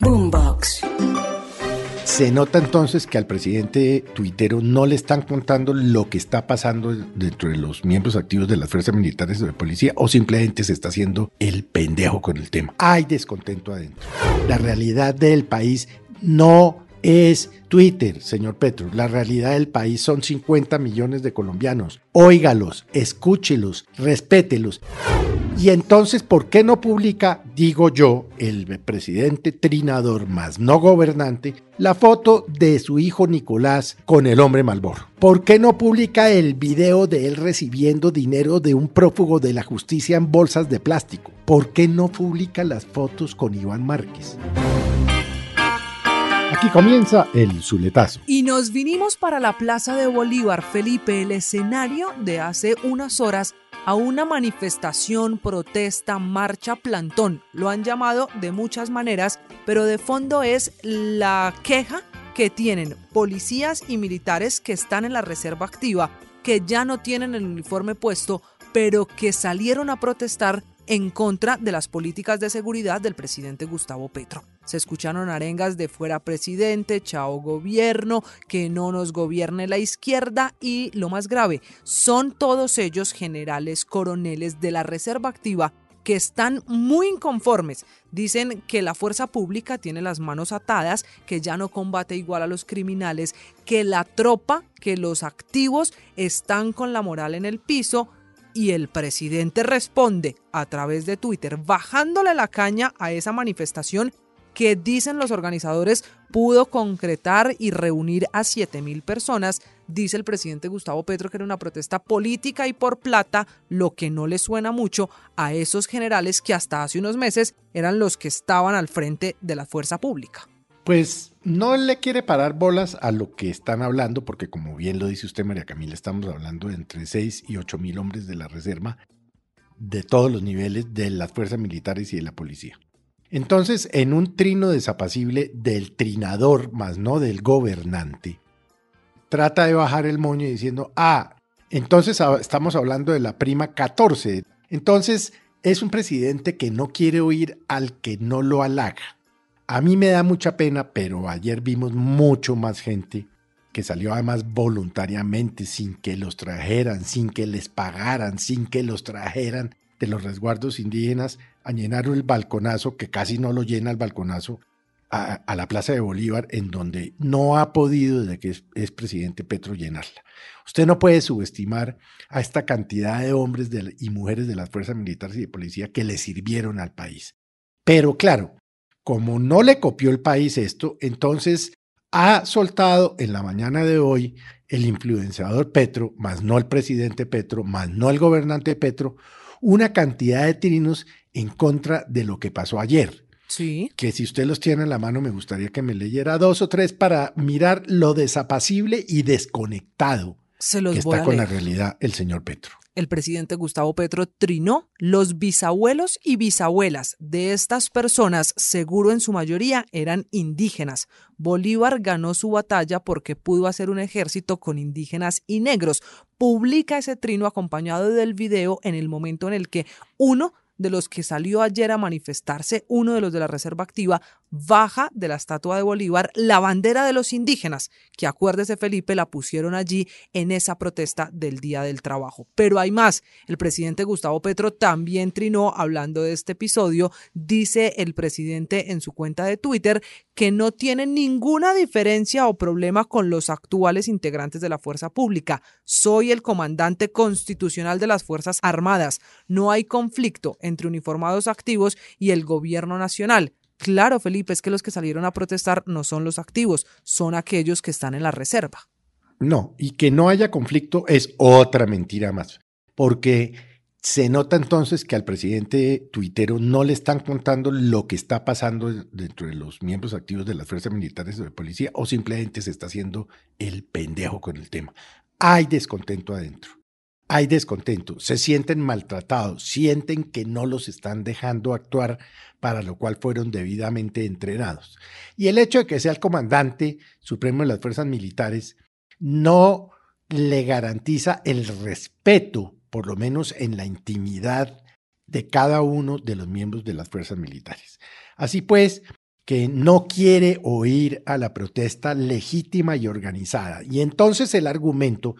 Boombox. Se nota entonces que al presidente tuitero no le están contando lo que está pasando dentro de los miembros activos de las fuerzas militares de la policía o simplemente se está haciendo el pendejo con el tema. Hay descontento adentro. La realidad del país no es Twitter, señor Petro. La realidad del país son 50 millones de colombianos. Óigalos, escúchelos, respételos. Y entonces, ¿por qué no publica, digo yo, el presidente trinador más no gobernante, la foto de su hijo Nicolás con el hombre Malboro? ¿Por qué no publica el video de él recibiendo dinero de un prófugo de la justicia en bolsas de plástico? ¿Por qué no publica las fotos con Iván Márquez? Aquí comienza el Zuletazo. Y nos vinimos para la Plaza de Bolívar, Felipe, el escenario de hace unas horas a una manifestación, protesta, marcha, plantón. Lo han llamado de muchas maneras, pero de fondo es la queja que tienen policías y militares que están en la reserva activa, que ya no tienen el uniforme puesto, pero que salieron a protestar en contra de las políticas de seguridad del presidente Gustavo Petro. Se escucharon arengas de fuera presidente, chao gobierno, que no nos gobierne la izquierda y lo más grave, son todos ellos generales, coroneles de la Reserva Activa que están muy inconformes. Dicen que la fuerza pública tiene las manos atadas, que ya no combate igual a los criminales, que la tropa, que los activos están con la moral en el piso, y el presidente responde a través de Twitter bajándole la caña a esa manifestación que dicen los organizadores pudo concretar y reunir a 7 mil personas, dice el presidente Gustavo Petro que era una protesta política y por plata, lo que no le suena mucho a esos generales que hasta hace unos meses eran los que estaban al frente de la fuerza pública. Pues no le quiere parar bolas a lo que están hablando, porque como bien lo dice usted, María Camila, estamos hablando de entre 6 y 8 mil hombres de la reserva, de todos los niveles de las fuerzas militares y de la policía. Entonces, en un trino desapacible del trinador, más no del gobernante, trata de bajar el moño diciendo, ah, entonces estamos hablando de la prima 14. Entonces, es un presidente que no quiere oír al que no lo halaga. A mí me da mucha pena, pero ayer vimos mucho más gente que salió además voluntariamente, sin que los trajeran, sin que les pagaran, sin que los trajeran de los resguardos indígenas a llenar el balconazo, que casi no lo llena el balconazo, a, la Plaza de Bolívar, en donde no ha podido, desde que es, presidente Petro, llenarla. Usted no puede subestimar a esta cantidad de hombres y mujeres de las fuerzas militares y de policía que le sirvieron al país. Pero claro, como no le copió el país esto, entonces ha soltado en la mañana de hoy el influenciador Petro, más no el presidente Petro, más no el gobernante Petro, una cantidad de trinos en contra de lo que pasó ayer. Sí. Que si usted los tiene en la mano, me gustaría que me leyera dos o tres para mirar lo desapacible y desconectado Se los que voy está a con la realidad el señor Petro. el presidente Gustavo Petro trinó los bisabuelos y bisabuelas de estas personas, seguro en su mayoría eran indígenas. Bolívar ganó su batalla porque pudo hacer un ejército con indígenas y negros. Publica ese trino acompañado del video en el momento en el que uno de los que salió ayer a manifestarse, uno de los de la Reserva Activa, baja de la estatua de Bolívar la bandera de los indígenas, que acuérdese Felipe, la pusieron allí en esa protesta del Día del Trabajo. Pero hay más, el presidente Gustavo Petro también trinó hablando de este episodio, dice el presidente en su cuenta de Twitter que no tiene ninguna diferencia o problema con los actuales integrantes de la fuerza pública. Soy el comandante constitucional de las Fuerzas Armadas. No hay conflicto entre uniformados activos y el gobierno nacional. Claro, Felipe, es que los que salieron a protestar no son los activos, son aquellos que están en la reserva. No, y que no haya conflicto es otra mentira más, porque Se nota entonces que al presidente tuitero no le están contando lo que está pasando dentro de los miembros activos de las fuerzas militares o de policía o simplemente se está haciendo el pendejo con el tema. Hay descontento adentro hay descontento, se sienten maltratados, sienten que no los están dejando actuar para lo cual fueron debidamente entrenados. Y el hecho de que sea el comandante supremo de las fuerzas militares no le garantiza el respeto, por lo menos en la intimidad de cada uno de los miembros de las fuerzas militares. Así pues, que no quiere oír a la protesta legítima y organizada. Y entonces el argumento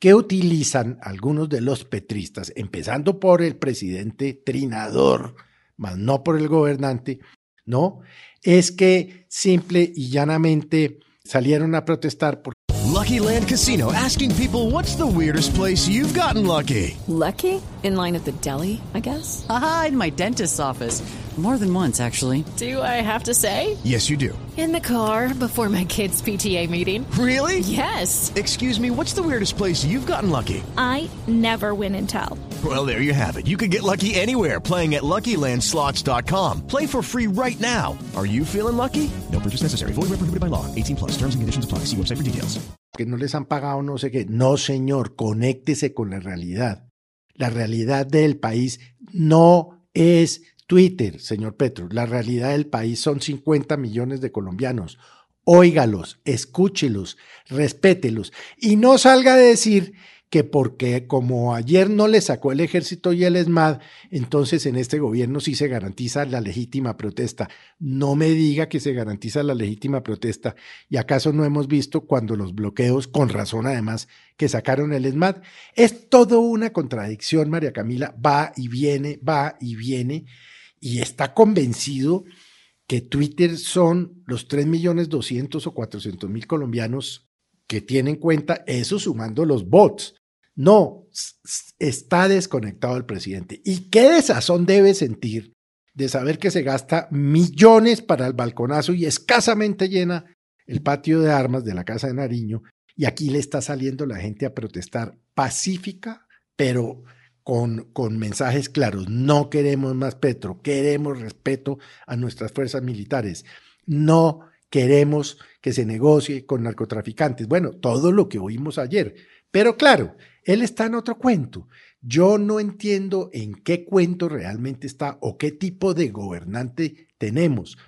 que utilizan algunos de los petristas, empezando por el presidente trinador, más no por el gobernante, ¿no? Es que simple y llanamente salieron a protestar por Lucky Land Casino asking people what's the weirdest place you've gotten lucky? Lucky? In line at the deli, I guess. Aha, in my dentist's office. More than once, actually. Do I have to say? Yes, you do. In the car before my kids' PTA meeting. Really? Yes. Excuse me, what's the weirdest place you've gotten lucky? I never win and tell. Well, there you have it. You can get lucky anywhere playing at LuckyLandSlots.com. Play for free right now. Are you feeling lucky? No purchase necessary. Void where prohibited by law. 18 plus. Terms and conditions apply. See website for details. Que no les han pagado no sé qué. No, señor. Conéctese con la realidad. La realidad del país no es Twitter, señor Petro. La realidad del país son 50 millones de colombianos. Óigalos, escúchelos, respételos y no salga a decir que porque como ayer no le sacó el ejército y el ESMAD, entonces en este gobierno sí se garantiza la legítima protesta. No me diga que se garantiza la legítima protesta. ¿Y acaso no hemos visto cuando los bloqueos, con razón además, que sacaron el ESMAD? Es todo una contradicción, María Camila, va y viene, va y viene, y está convencido que Twitter son los 3 millones 200 o 400 mil colombianos que tienen cuenta, eso sumando los bots. No, está desconectado el presidente. ¿Y qué desazón debe sentir de saber que se gasta millones para el balconazo y escasamente llena el patio de armas de la Casa de Nariño? Y aquí le está saliendo la gente a protestar pacífica, pero con, mensajes claros. No queremos más Petro, queremos respeto a nuestras fuerzas militares. No queremos que se negocie con narcotraficantes. Bueno, todo lo que oímos ayer. Pero claro, él está en otro cuento. Yo no entiendo en qué cuento realmente está o qué tipo de gobernante tenemos.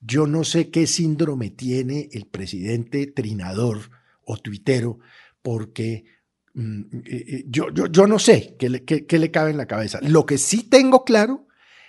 Yo no sé qué síndrome tiene el presidente trinador o tuitero, porque yo, yo, yo, no sé qué le, qué le cabe en la cabeza. Lo que sí tengo claro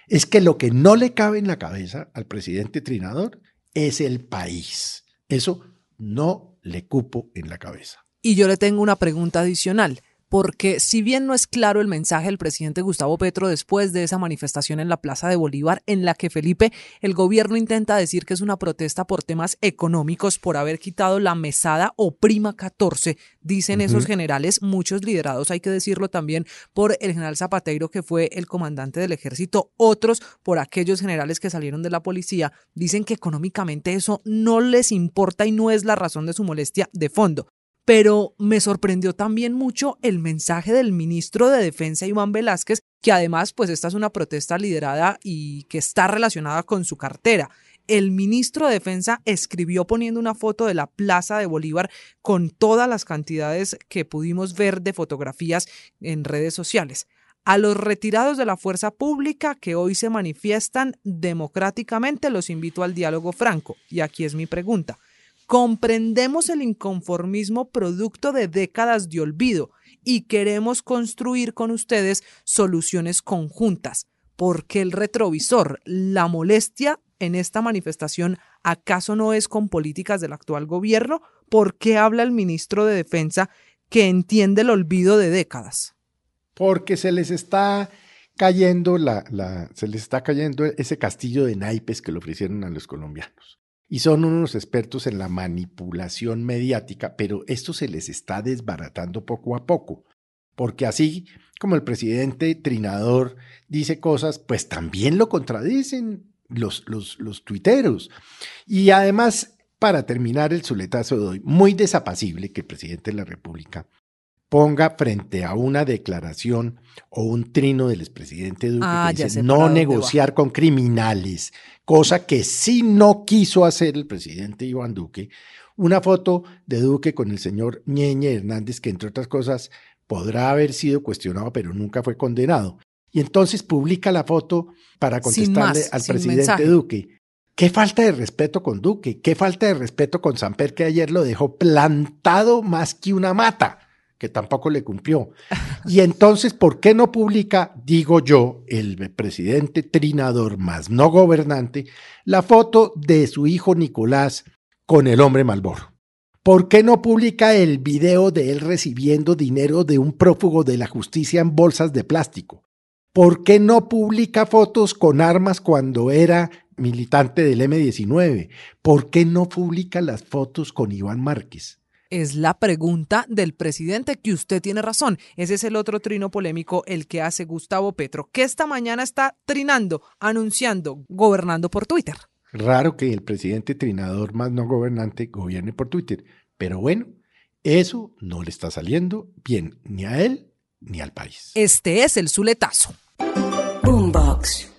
es que lo que no le cabe en la cabeza al presidente trinador es el país. Eso no le cupo en la cabeza. Y yo le tengo una pregunta adicional porque si bien no es claro el mensaje del presidente Gustavo Petro después de esa manifestación en la Plaza de Bolívar, en la que Felipe, el gobierno intenta decir que es una protesta por temas económicos, por haber quitado la mesada o prima 14, dicen esos generales, muchos liderados, hay que decirlo también, por el general Zapateiro, que fue el comandante del ejército, otros por aquellos generales que salieron de la policía, dicen que económicamente eso no les importa y no es la razón de su molestia de fondo pero me sorprendió también mucho el mensaje del ministro de Defensa Iván Velázquez, que además pues esta es una protesta liderada y que está relacionada con su cartera. El ministro de Defensa escribió poniendo una foto de la Plaza de Bolívar con todas las cantidades que pudimos ver de fotografías en redes sociales. A los retirados de la fuerza pública que hoy se manifiestan democráticamente los invito al diálogo franco. Y aquí es mi pregunta. Comprendemos el inconformismo producto de décadas de olvido y queremos construir con ustedes soluciones conjuntas. porque el retrovisor, la molestia en esta manifestación, acaso no es con políticas del actual gobierno? ¿Por qué habla el ministro de Defensa que entiende el olvido de décadas? Porque se les está cayendo la, la, se les está cayendo ese castillo de naipes que le ofrecieron a los colombianos y son unos expertos en la manipulación mediática, pero esto se les está desbaratando poco a poco, porque así como el presidente Trinador dice cosas, pues también lo contradicen los, los, los tuiteros. Y además, para terminar el suletazo de hoy, muy desapacible que el presidente de la República ponga frente a una declaración o un trino del expresidente Duque Ah, que dice no negociar con criminales, cosa que sí no quiso hacer el presidente Iván Duque, una foto de Duque con el señor Ñeñe Hernández, que entre otras cosas podrá haber sido cuestionado, pero nunca fue condenado. Y entonces publica la foto para contestarle más, al presidente mensaje. Duque. Qué falta de respeto con Duque, qué falta de respeto con Samper, que ayer lo dejó plantado más que una mata, que tampoco le cumplió. Y entonces, ¿por qué no publica, digo yo, el presidente trinador más no gobernante, la foto de su hijo Nicolás con el hombre Malboro? ¿Por qué no publica el video de él recibiendo dinero de un prófugo de la justicia en bolsas de plástico? ¿Por qué no publica fotos con armas cuando era militante del M19? ¿Por qué no publica las fotos con Iván Márquez? Es la pregunta del presidente que usted tiene razón. Ese es el otro trino polémico, el que hace Gustavo Petro, que esta mañana está trinando, anunciando, gobernando por Twitter. Raro que el presidente trinador más no gobernante gobierne por Twitter. Pero bueno, eso no le está saliendo bien ni a él ni al país. Este es el Zuletazo. Boombox.